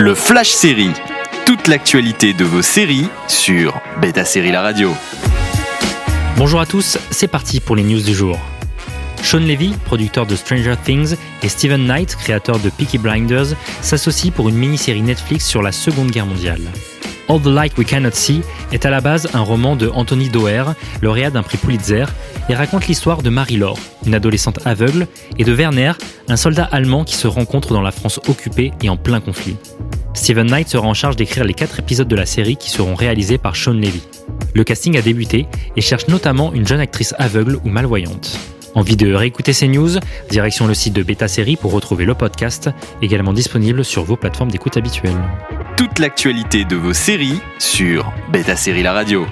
Le Flash Série. Toute l'actualité de vos séries sur Beta Série La Radio. Bonjour à tous, c'est parti pour les news du jour. Sean Levy, producteur de Stranger Things, et Steven Knight, créateur de Peaky Blinders, s'associent pour une mini-série Netflix sur la Seconde Guerre mondiale. All the Light We Cannot See est à la base un roman de Anthony Doerr, lauréat d'un prix Pulitzer, et raconte l'histoire de Marie-Laure, une adolescente aveugle, et de Werner, un soldat allemand qui se rencontre dans la France occupée et en plein conflit. Steven Knight sera en charge d'écrire les quatre épisodes de la série qui seront réalisés par Sean Levy. Le casting a débuté et cherche notamment une jeune actrice aveugle ou malvoyante. Envie de réécouter ces news? Direction le site de Beta Série pour retrouver le podcast, également disponible sur vos plateformes d'écoute habituelles. Toute l'actualité de vos séries sur Beta Série La Radio.